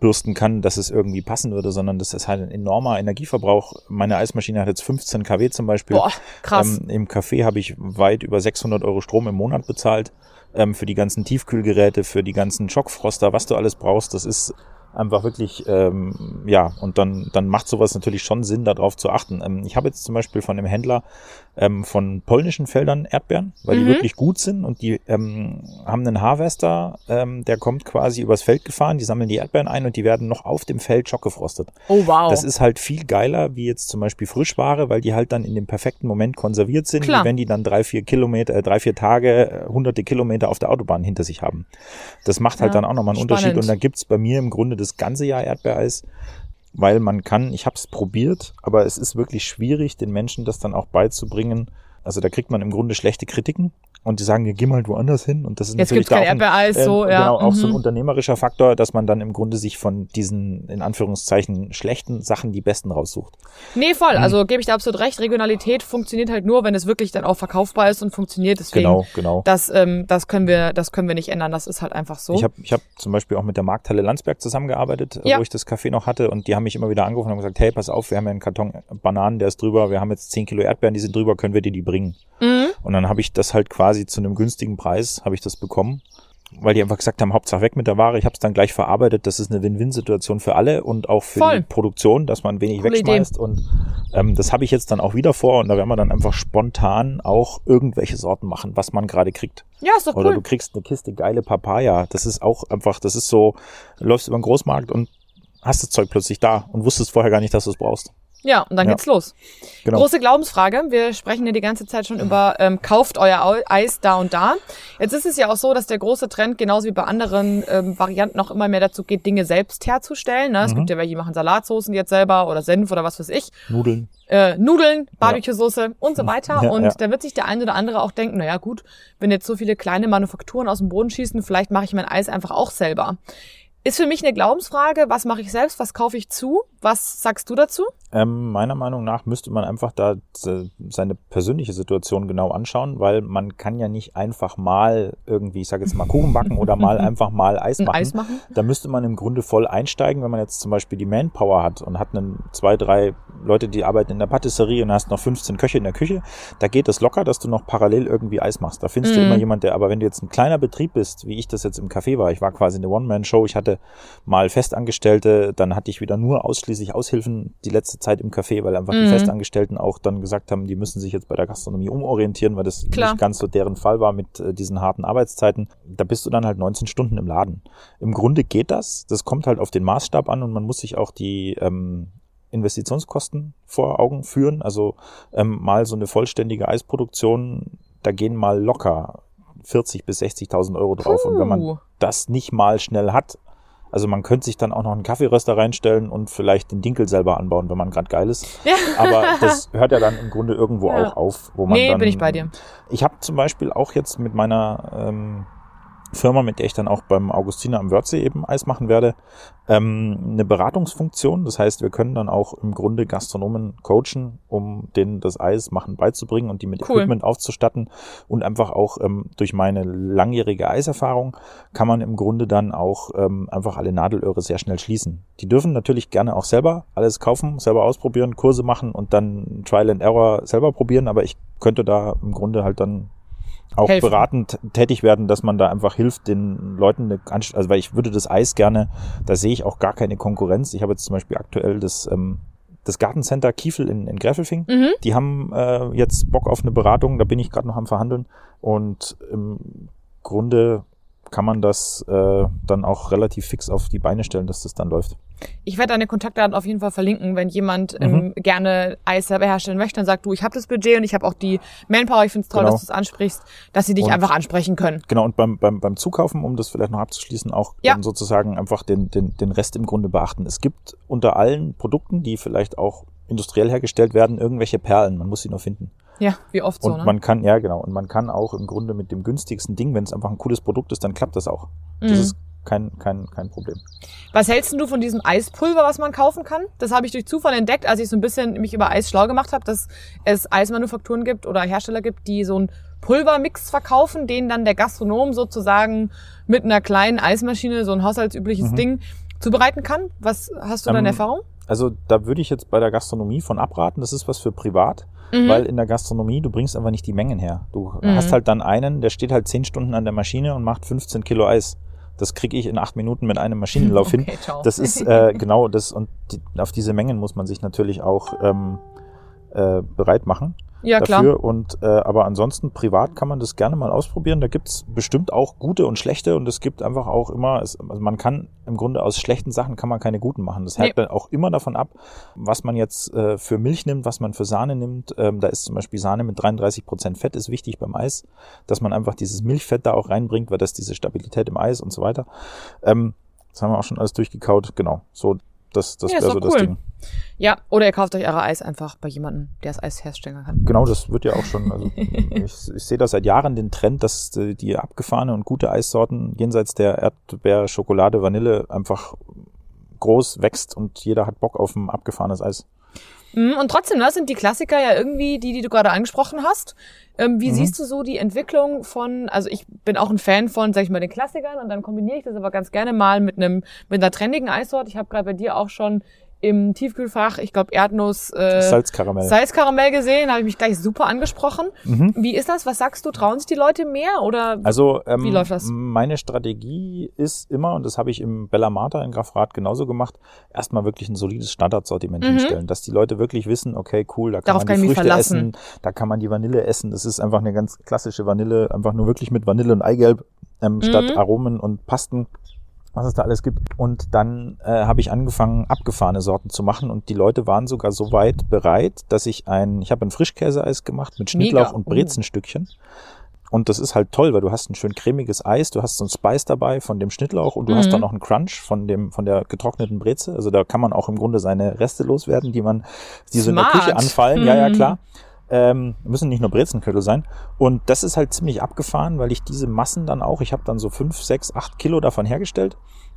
bürsten kann, dass es irgendwie passen würde, sondern das ist halt ein enormer Energieverbrauch. Meine Eismaschine hat jetzt 15 kW zum Beispiel. Boah, krass. Ähm, Im Café habe ich weit über 600 Euro Strom im Monat bezahlt ähm, für die ganzen Tiefkühlgeräte, für die ganzen Schockfroster, was du alles brauchst. Das ist einfach wirklich, ähm, ja, und dann, dann macht sowas natürlich schon Sinn, darauf zu achten. Ähm, ich habe jetzt zum Beispiel von dem Händler ähm, von polnischen Feldern Erdbeeren, weil Mhm. die wirklich gut sind und die ähm, haben einen Harvester, ähm, der kommt quasi übers Feld gefahren, die sammeln die Erdbeeren ein und die werden noch auf dem Feld schockgefrostet. oh wow. Das ist halt viel geiler, wie jetzt zum Beispiel Frischware, weil die halt dann in dem perfekten Moment konserviert sind, Klar. wenn die dann drei, vier Kilometer, äh, drei, vier Tage, äh, hunderte Kilometer auf der Autobahn hinter sich haben. Das macht halt Ja, dann auch nochmal einen spannend. Unterschied und da gibt's bei mir im Grunde das ganze Jahr Erdbeereis, weil man kann, ich habe es probiert, aber es ist wirklich schwierig, den Menschen das dann auch beizubringen. Also da kriegt man im Grunde schlechte Kritiken und die sagen, ja, geh mal woanders hin und das ist Jetzt natürlich da auch ein, Erdbeereis, so, äh, ja. Genau, auch so ein mhm. unternehmerischer Faktor, dass man dann im Grunde sich von diesen, in Anführungszeichen, schlechten Sachen die besten raussucht. Nee, voll. Mhm. Also gebe ich da absolut recht. Regionalität funktioniert halt nur, wenn es wirklich dann auch verkaufbar ist und funktioniert. Deswegen, Genau, genau. das, ähm, das können wir, das können wir nicht ändern. Das ist halt einfach so. Ich habe ich hab zum Beispiel auch mit der Markthalle Landsberg zusammengearbeitet, äh, Ja. wo ich das Café noch hatte und die haben mich immer wieder angerufen und haben gesagt, hey, pass auf, wir haben ja einen Karton Bananen, der ist drüber, wir haben jetzt 10 Kilo Erdbeeren, die sind drüber, können wir dir die bringen? mhm. Und dann habe ich das halt quasi zu einem günstigen Preis, habe ich das bekommen, weil die einfach gesagt haben, Hauptsache weg mit der Ware. Ich habe es dann gleich verarbeitet. Das ist eine Win-Win-Situation für alle und auch für Voll. die Produktion, dass man wenig Coole wegschmeißt. Und ähm, das habe ich jetzt dann auch wieder vor und da werden wir dann einfach spontan auch irgendwelche Sorten machen, was man gerade kriegt. Ja, ist doch Oder cool. du kriegst eine Kiste geile Papaya. Das ist auch einfach, das ist so, du läufst über den Großmarkt und hast das Zeug plötzlich da und wusstest vorher gar nicht, dass du es brauchst. Ja, und dann Ja. geht's los. Genau. Große Glaubensfrage. Wir sprechen ja die ganze Zeit schon über, ähm, kauft euer Eis da und da. Jetzt ist es ja auch so, dass der große Trend, genauso wie bei anderen ähm, Varianten, auch immer mehr dazu geht, Dinge selbst herzustellen. Ne? Es Mhm. gibt ja welche, die machen Salatsoßen jetzt selber oder Senf oder was weiß ich. Nudeln. Äh, Nudeln, Barbecue-Soße und so weiter. Ja, und ja. da wird sich der ein oder andere auch denken, naja gut, wenn jetzt so viele kleine Manufakturen aus dem Boden schießen, vielleicht mache ich mein Eis einfach auch selber. Ist für mich eine Glaubensfrage, was mache ich selbst, was kaufe ich zu? Was sagst du dazu? Ähm, meiner Meinung nach müsste man einfach da se- seine persönliche Situation genau anschauen, weil man kann ja nicht einfach mal irgendwie, ich sage jetzt mal Kuchen backen oder mal einfach mal Eis machen. Eis machen? Da müsste man im Grunde voll einsteigen, wenn man jetzt zum Beispiel die Manpower hat und hat einen zwei, drei Leute, die arbeiten in der Patisserie und hast noch 15 Köche in der Küche. Da geht es locker, dass du noch parallel irgendwie Eis machst. Da findest mhm. du immer jemand, der, aber wenn du jetzt ein kleiner Betrieb bist, wie ich das jetzt im Café war, ich war quasi eine One-Man-Show, ich hatte mal Festangestellte, dann hatte ich wieder nur ausschließlich Aushilfen die letzte Zeit im Café, weil einfach mhm. die Festangestellten auch dann gesagt haben, die müssen sich jetzt bei der Gastronomie umorientieren, weil das Klar. nicht ganz so deren Fall war mit äh, diesen harten Arbeitszeiten. Da bist du dann halt 19 Stunden im Laden. Im Grunde geht das. Das kommt halt auf den Maßstab an und man muss sich auch die ähm, Investitionskosten vor Augen führen. Also ähm, mal so eine vollständige Eisproduktion, da gehen mal locker 40 bis 60.000 Euro drauf. Puh. Und wenn man das nicht mal schnell hat, also man könnte sich dann auch noch einen Kaffeeröster reinstellen und vielleicht den Dinkel selber anbauen, wenn man gerade geil ist. Ja. Aber das hört ja dann im Grunde irgendwo ja. auch auf, wo man nee, dann. bin ich bei dir. Ich habe zum Beispiel auch jetzt mit meiner ähm, Firma, mit der ich dann auch beim Augustiner am Wörthsee eben Eis machen werde, ähm, eine Beratungsfunktion. Das heißt, wir können dann auch im Grunde Gastronomen coachen, um denen das Eis machen beizubringen und die mit cool. Equipment aufzustatten. Und einfach auch ähm, durch meine langjährige Eiserfahrung kann man im Grunde dann auch ähm, einfach alle Nadelöhre sehr schnell schließen. Die dürfen natürlich gerne auch selber alles kaufen, selber ausprobieren, Kurse machen und dann Trial and Error selber probieren, aber ich könnte da im Grunde halt dann auch helfen. beratend tätig werden, dass man da einfach hilft, den Leuten eine also weil ich würde das Eis gerne, da sehe ich auch gar keine Konkurrenz. Ich habe jetzt zum Beispiel aktuell das ähm, das Gartencenter Kiefel in, in Gräfelfing. Mhm. Die haben äh, jetzt Bock auf eine Beratung, da bin ich gerade noch am Verhandeln und im Grunde kann man das äh, dann auch relativ fix auf die Beine stellen, dass das dann läuft. Ich werde deine Kontaktdaten auf jeden Fall verlinken, wenn jemand ähm, mhm. ähm, gerne Eis selber herstellen möchte, dann sagt du, ich habe das Budget und ich habe auch die Manpower, ich finde es toll, genau. dass du es ansprichst, dass sie dich und, einfach ansprechen können. Genau, und beim, beim, beim Zukaufen, um das vielleicht noch abzuschließen, auch ja. dann sozusagen einfach den, den, den Rest im Grunde beachten. Es gibt unter allen Produkten, die vielleicht auch industriell hergestellt werden, irgendwelche Perlen. Man muss sie nur finden. Ja, wie oft und so. Ne? man kann, ja genau, und man kann auch im Grunde mit dem günstigsten Ding, wenn es einfach ein cooles Produkt ist, dann klappt das auch. Das mhm. ist kein, kein, kein Problem. Was hältst du von diesem Eispulver, was man kaufen kann? Das habe ich durch Zufall entdeckt, als ich so ein bisschen mich über Eis schlau gemacht habe, dass es Eismanufakturen gibt oder Hersteller gibt, die so einen Pulvermix verkaufen, den dann der Gastronom sozusagen mit einer kleinen Eismaschine, so ein haushaltsübliches mhm. Ding, zubereiten kann. Was hast du ähm, da in Erfahrung? Also da würde ich jetzt bei der Gastronomie von abraten. Das ist was für privat. Mhm. Weil in der Gastronomie, du bringst einfach nicht die Mengen her. Du mhm. hast halt dann einen, der steht halt zehn Stunden an der Maschine und macht 15 Kilo Eis. Das kriege ich in acht Minuten mit einem Maschinenlauf okay, hin. Ciao. Das ist äh, genau das und die, auf diese Mengen muss man sich natürlich auch ähm, äh, bereit machen ja, dafür. Klar. Und äh, aber ansonsten privat kann man das gerne mal ausprobieren. Da gibt's bestimmt auch gute und schlechte und es gibt einfach auch immer, es, also man kann im Grunde aus schlechten Sachen kann man keine guten machen. Das hängt nee. auch immer davon ab, was man jetzt äh, für Milch nimmt, was man für Sahne nimmt. Ähm, da ist zum Beispiel Sahne mit 33 Prozent Fett ist wichtig beim Eis, dass man einfach dieses Milchfett da auch reinbringt, weil das diese Stabilität im Eis und so weiter. Ähm, das haben wir auch schon alles durchgekaut. Genau. So, das, das ja, wäre so cool. das Ding. Ja, oder ihr kauft euch eure Eis einfach bei jemandem, der das Eis herstellen kann. Genau, das wird ja auch schon. Also ich, ich sehe da seit Jahren den Trend, dass die abgefahrene und gute Eissorten jenseits der Erdbeer, Schokolade, Vanille einfach groß wächst und jeder hat Bock auf ein abgefahrenes Eis. Mhm, und trotzdem, das sind die Klassiker ja irgendwie die, die du gerade angesprochen hast. Ähm, wie mhm. siehst du so die Entwicklung von, also ich bin auch ein Fan von, sag ich mal, den Klassikern und dann kombiniere ich das aber ganz gerne mal mit einem, mit einer trendigen Eissorte. Ich habe gerade bei dir auch schon im Tiefkühlfach, ich glaube Erdnuss, äh, Salzkaramell. Salzkaramell gesehen, habe ich mich gleich super angesprochen. Mhm. Wie ist das? Was sagst du? Trauen sich die Leute mehr oder also, ähm, wie läuft das? Meine Strategie ist immer, und das habe ich im Bella Marta in Grafrath genauso gemacht, erstmal wirklich ein solides Standardsortiment mhm. hinstellen, dass die Leute wirklich wissen, okay, cool, da kann Darauf man die kann Früchte essen, da kann man die Vanille essen. Das ist einfach eine ganz klassische Vanille, einfach nur wirklich mit Vanille und Eigelb ähm, mhm. statt Aromen und Pasten was es da alles gibt. Und dann äh, habe ich angefangen, abgefahrene Sorten zu machen und die Leute waren sogar so weit bereit, dass ich ein, ich habe ein Frischkäseeis gemacht mit Schnittlauch Mega. und oh. Brezenstückchen. Und das ist halt toll, weil du hast ein schön cremiges Eis, du hast so ein Spice dabei von dem Schnittlauch und du mhm. hast dann noch einen Crunch von dem, von der getrockneten Breze. Also da kann man auch im Grunde seine Reste loswerden, die man, die so in der Küche anfallen. Mhm. Ja, ja, mhm. klar. Ähm, müssen nicht nur Brezenknödel sein. Und das ist halt ziemlich abgefahren, weil ich diese Massen dann auch, ich habe dann so fünf, sechs, acht Kilo davon hergestellt,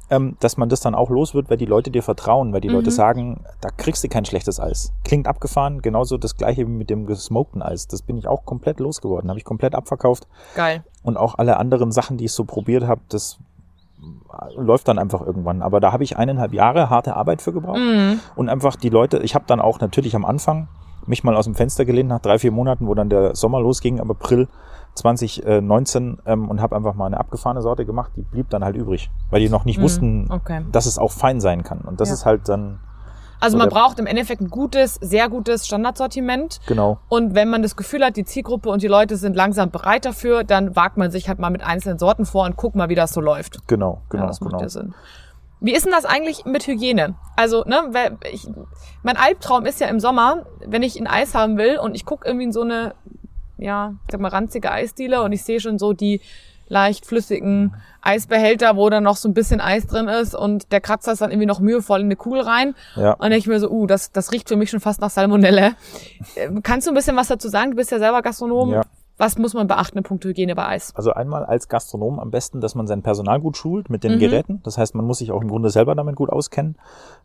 ähm, dass man das dann auch los wird, weil die Leute dir vertrauen, weil die mhm. Leute sagen, da kriegst du kein schlechtes Eis. Klingt abgefahren, genauso das gleiche wie mit dem gesmokten Eis. Das bin ich auch komplett losgeworden, habe ich komplett abverkauft. Geil. Und auch alle anderen Sachen, die ich so probiert habe, das läuft dann einfach irgendwann. Aber da habe ich eineinhalb Jahre harte Arbeit für gebraucht Mhm. und einfach die Leute, ich habe dann auch natürlich am Anfang mich mal aus dem Fenster gelehnt nach drei, vier Monaten, wo dann der Sommer losging, am April 2019 ähm, und habe einfach mal eine abgefahrene Sorte gemacht, die blieb dann halt übrig, weil die noch nicht Mhm. wussten, Okay. dass es auch fein sein kann. Und das Ja. ist halt dann, Also So man braucht im Endeffekt ein gutes, sehr gutes Standardsortiment. genau, Und wenn man das Gefühl hat, die Zielgruppe und die Leute sind langsam bereit dafür, dann wagt man sich halt mal mit einzelnen Sorten vor und guckt mal, wie das so läuft. genau, genau, ja, das macht genau. ja Sinn. Wie ist denn das eigentlich mit Hygiene? Also, ne, ich, mein Albtraum ist ja im Sommer, wenn ich ein Eis haben will und ich gucke irgendwie in so eine, ja, ich sag mal, ranzige Eisdiele und ich sehe schon so die leicht flüssigen Eisbehälter, wo dann noch so ein bisschen Eis drin ist und der kratzt das dann irgendwie noch mühevoll in eine Kugel rein. Ja. Und ich mir so, uh, das, das riecht für mich schon fast nach Salmonelle. Ähm, Kannst du ein bisschen was dazu sagen? Du bist ja selber Gastronom. Ja. Was muss man beachten in puncto Hygiene bei Eis? Also einmal als Gastronom am besten, dass man sein Personal gut schult mit den Mhm. Geräten. Das heißt, man muss sich auch im Grunde selber damit gut auskennen.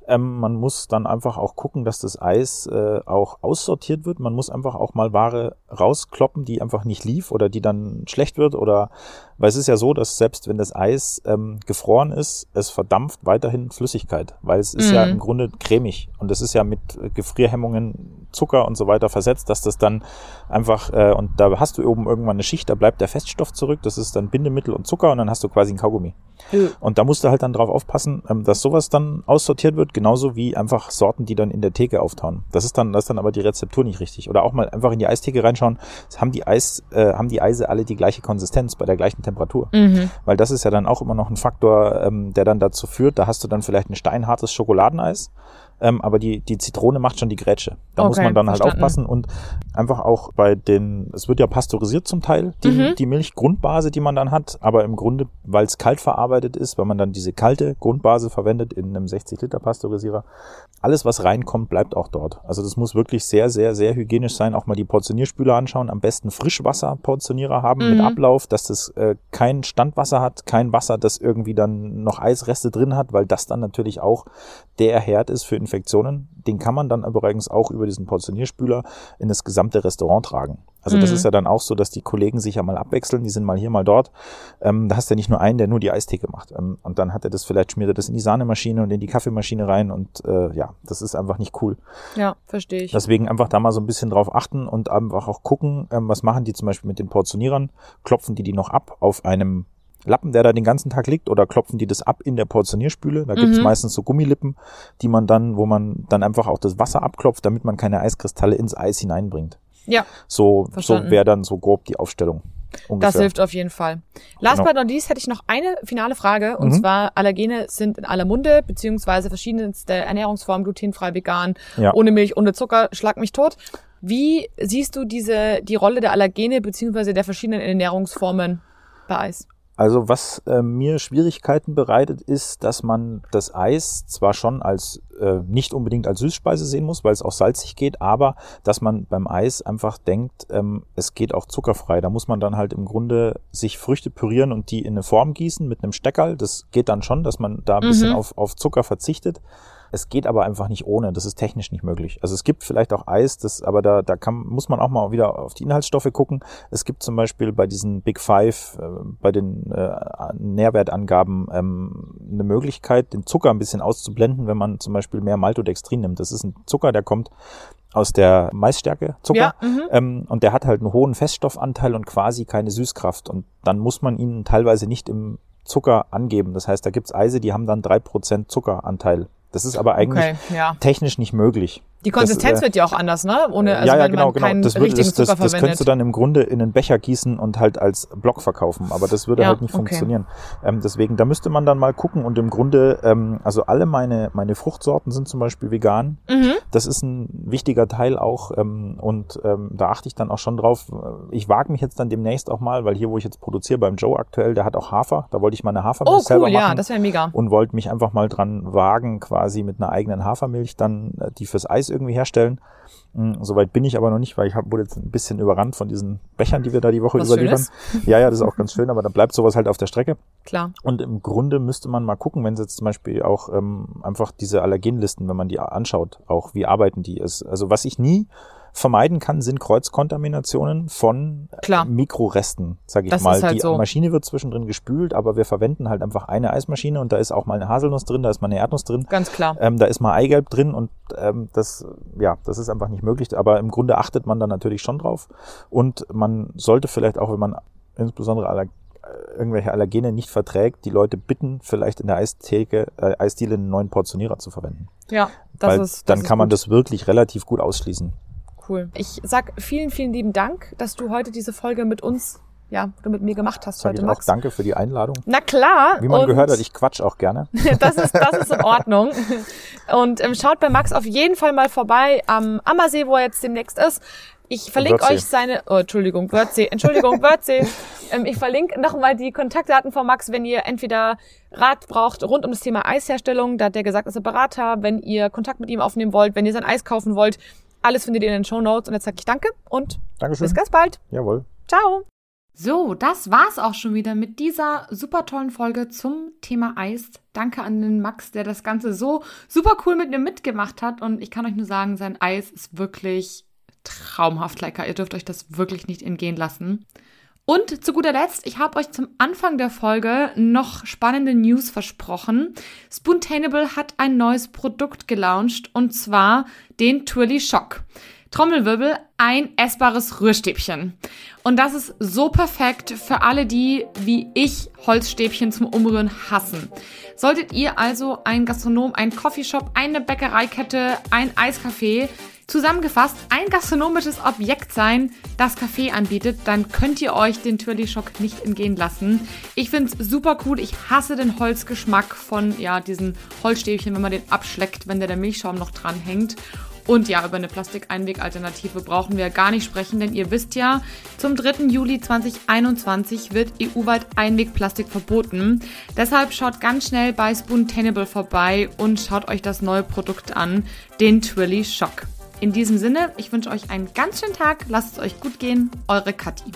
Ähm, man muss dann einfach auch gucken, dass das Eis äh, auch aussortiert wird. Man muss einfach auch mal Ware rauskloppen, die einfach nicht lief oder die dann schlecht wird oder weil es ist ja so, dass selbst wenn das Eis ähm, gefroren ist, es verdampft weiterhin Flüssigkeit, weil es ist ja Mhm. im Grunde cremig und es ist ja mit äh, Gefrierhemmungen, Zucker und so weiter versetzt, dass das dann einfach äh, und da hast du oben irgendwann eine Schicht, da bleibt der Feststoff zurück, das ist dann Bindemittel und Zucker und dann hast du quasi ein Kaugummi. Und da musst du halt dann drauf aufpassen, ähm, dass sowas dann aussortiert wird, genauso wie einfach Sorten, die dann in der Theke auftauen. Das ist dann, das ist dann aber die Rezeptur nicht richtig. Oder auch mal einfach in die Eistheke reinschauen, haben die Eis, äh, haben die Eise alle die gleiche Konsistenz bei der gleichen Temperatur? Mhm. Weil das ist ja dann auch immer noch ein Faktor, ähm, der dann dazu führt, da hast du dann vielleicht ein steinhartes Schokoladeneis, ähm, aber die, die Zitrone macht schon die Grätsche. Da muss Okay, man dann halt verstanden. aufpassen und einfach auch bei den, es wird ja pasteurisiert zum Teil, die, Mhm. die Milchgrundbase, die man dann hat, aber im Grunde, weil es kalt verarbeitet ist, weil man dann diese kalte Grundbase verwendet in einem 60 Liter Pasteurisierer, alles was reinkommt, bleibt auch dort. Also das muss wirklich sehr, sehr, sehr hygienisch sein. Auch mal die Portionierspüler anschauen, am besten Frischwasserportionierer haben mit Mhm. Ablauf, dass das äh, kein Standwasser hat, kein Wasser, das irgendwie dann noch Eisreste drin hat, weil das dann natürlich auch der Herd ist für Infektionen. Den kann man dann übrigens auch über diesen Portionierspüler in das gesamte Restaurant tragen. Also das Mhm. ist ja dann auch so, dass die Kollegen sich ja mal abwechseln, die sind mal hier, mal dort. Ähm, da hast du ja nicht nur einen, der nur die Eistheke macht. Ähm, und dann hat er das vielleicht, schmiert er das in die Sahnemaschine und in die Kaffeemaschine rein und äh, ja, das ist einfach nicht cool. Ja, verstehe ich. Deswegen einfach da mal so ein bisschen drauf achten und einfach auch gucken, ähm, was machen die zum Beispiel mit den Portionierern? Klopfen die die noch ab auf einem Lappen, der da den ganzen Tag liegt, oder klopfen die das ab in der Portionierspüle? Da gibt's Mhm. meistens so Gummilippen, die man dann, wo man dann einfach auch das Wasser abklopft, damit man keine Eiskristalle ins Eis hineinbringt. ja, So, so wäre dann so grob die Aufstellung. Ungefähr. das hilft auf jeden Fall. Last Genau. but not least hätte ich noch eine finale Frage. Und Mhm. zwar, Allergene sind in aller Munde, beziehungsweise verschiedenste Ernährungsformen, glutenfrei, vegan, Ja. ohne Milch, ohne Zucker, schlag mich tot. Wie siehst du diese, die Rolle der Allergene, beziehungsweise der verschiedenen Ernährungsformen bei Eis? Also was äh, mir Schwierigkeiten bereitet, ist, dass man das Eis zwar schon als äh, nicht unbedingt als Süßspeise sehen muss, weil es auch salzig geht, aber dass man beim Eis einfach denkt, ähm, es geht auch zuckerfrei. Da muss man dann halt im Grunde sich Früchte pürieren und die in eine Form gießen mit einem Steckerl. Das geht dann schon, dass man da ein bisschen Mhm. auf, auf Zucker verzichtet. Es geht aber einfach nicht ohne. Das ist technisch nicht möglich. Also es gibt vielleicht auch Eis, das, aber da, da kann, muss man auch mal wieder auf die Inhaltsstoffe gucken. Es gibt zum Beispiel bei diesen Big Five, äh, bei den äh, Nährwertangaben ähm, eine Möglichkeit, den Zucker ein bisschen auszublenden, wenn man zum Beispiel mehr Maltodextrin nimmt. Das ist ein Zucker, der kommt aus der Maisstärke Zucker. Ja, mhm. Ähm, und der hat halt einen hohen Feststoffanteil und quasi keine Süßkraft. Und dann muss man ihn teilweise nicht im Zucker angeben. Das heißt, da gibt's Eise, die haben dann drei Prozent Zuckeranteil. Das ist aber eigentlich Okay, ja. technisch nicht möglich. Die Konsistenz das, äh, wird ja auch anders, ne? Ohne, also ja, ja, wenn genau, man genau. Das, würde, das, das, das könntest du dann im Grunde in einen Becher gießen und halt als Block verkaufen. Aber das würde Ja, halt nicht okay. funktionieren. Ähm, deswegen, da müsste man dann mal gucken. Und im Grunde, ähm, also alle meine, meine Fruchtsorten sind zum Beispiel vegan. mhm. Das ist ein wichtiger Teil auch ähm, und ähm, da achte ich dann auch schon drauf. Ich wage mich jetzt dann demnächst auch mal, weil hier, wo ich jetzt produziere, beim Joe aktuell, der hat auch Hafer. Da wollte ich meine Hafermilch Oh, selber cool, machen ja, das wäre mega. und wollte mich einfach mal dran wagen, quasi mit einer eigenen Hafermilch dann äh, die fürs Eis irgendwie herstellen. Mm, Soweit bin ich aber noch nicht, weil ich hab, wurde jetzt ein bisschen überrannt von diesen Bechern, die wir da die Woche Was überliefern. Schönes. Ja, ja, das ist auch ganz schön, aber dann bleibt sowas halt auf der Strecke. Klar. Und im Grunde müsste man mal gucken, wenn es jetzt zum Beispiel auch ähm, einfach diese Allergenlisten, wenn man die anschaut, auch wie arbeiten die ist. Also was ich nie vermeiden kann, sind Kreuzkontaminationen von Klar. Mikroresten, sag ich Das mal. ist halt die so. Maschine wird zwischendrin gespült, aber wir verwenden halt einfach eine Eismaschine und da ist auch mal eine Haselnuss drin, da ist mal eine Erdnuss drin. Ganz klar. Ähm, da ist mal Eigelb drin und ähm, das, ja, das ist einfach nicht möglich. Aber im Grunde achtet man da natürlich schon drauf. Und man sollte vielleicht auch, wenn man insbesondere aller, äh, irgendwelche Allergene nicht verträgt, die Leute bitten, vielleicht in der Eistheke, äh, Eisdiele einen neuen Portionierer zu verwenden. Ja, das Weil ist. Das dann ist kann man gut. das wirklich relativ gut ausschließen. Cool. Ich sag vielen, vielen lieben Dank, dass du heute diese Folge mit uns, ja, oder mit mir gemacht hast Sag heute, Max. danke für die Einladung. Na klar. Wie man gehört hat, ich quatsch auch gerne. das ist, das ist in Ordnung. Und ähm, schaut bei Max auf jeden Fall mal vorbei am Ammersee, wo er jetzt demnächst ist. Ich verlinke Wörthsee. euch seine, oh, Entschuldigung, Wörthsee, Entschuldigung, Wörthsee. Ähm, ich verlinke nochmal die Kontaktdaten von Max, wenn ihr entweder Rat braucht rund um das Thema Eisherstellung. Da hat der gesagt, ist er Berater. Wenn ihr Kontakt mit ihm aufnehmen wollt, wenn ihr sein Eis kaufen wollt, alles findet ihr in den Show Notes. Und jetzt sage ich danke und Dankeschön. bis ganz bald. Jawohl. Ciao. So, das war's auch schon wieder mit dieser super tollen Folge zum Thema Eis. Danke an den Max, der das Ganze so super cool mit mir mitgemacht hat. Und ich kann euch nur sagen, sein Eis ist wirklich traumhaft lecker. Ihr dürft euch das wirklich nicht entgehen lassen. Und zu guter Letzt, ich habe euch zum Anfang der Folge noch spannende News versprochen. Spoontainable hat ein neues Produkt gelauncht und zwar den Twirly Shock. Trommelwirbel, ein essbares Rührstäbchen. Und das ist so perfekt für alle die, wie ich, Holzstäbchen zum Umrühren hassen. Solltet ihr also ein Gastronom, ein Coffeeshop, eine Bäckereikette, ein Eiscafé, zusammengefasst ein gastronomisches Objekt sein, das Kaffee anbietet, dann könnt ihr euch den Twirly Shock nicht entgehen lassen. Ich finde es super cool. Ich hasse den Holzgeschmack von ja, diesen Holzstäbchen, wenn man den abschleckt, wenn der, der Milchschaum noch dran hängt. Und ja, über eine Plastikeinwegalternative brauchen wir gar nicht sprechen, denn ihr wisst ja, zum 3. Juli 2021 wird EU-weit Einwegplastik verboten. Deshalb schaut ganz schnell bei Spoontainable vorbei und schaut euch das neue Produkt an, den Twirly Shock. In diesem Sinne, ich wünsche euch einen ganz schönen Tag, lasst es euch gut gehen, eure Kathi.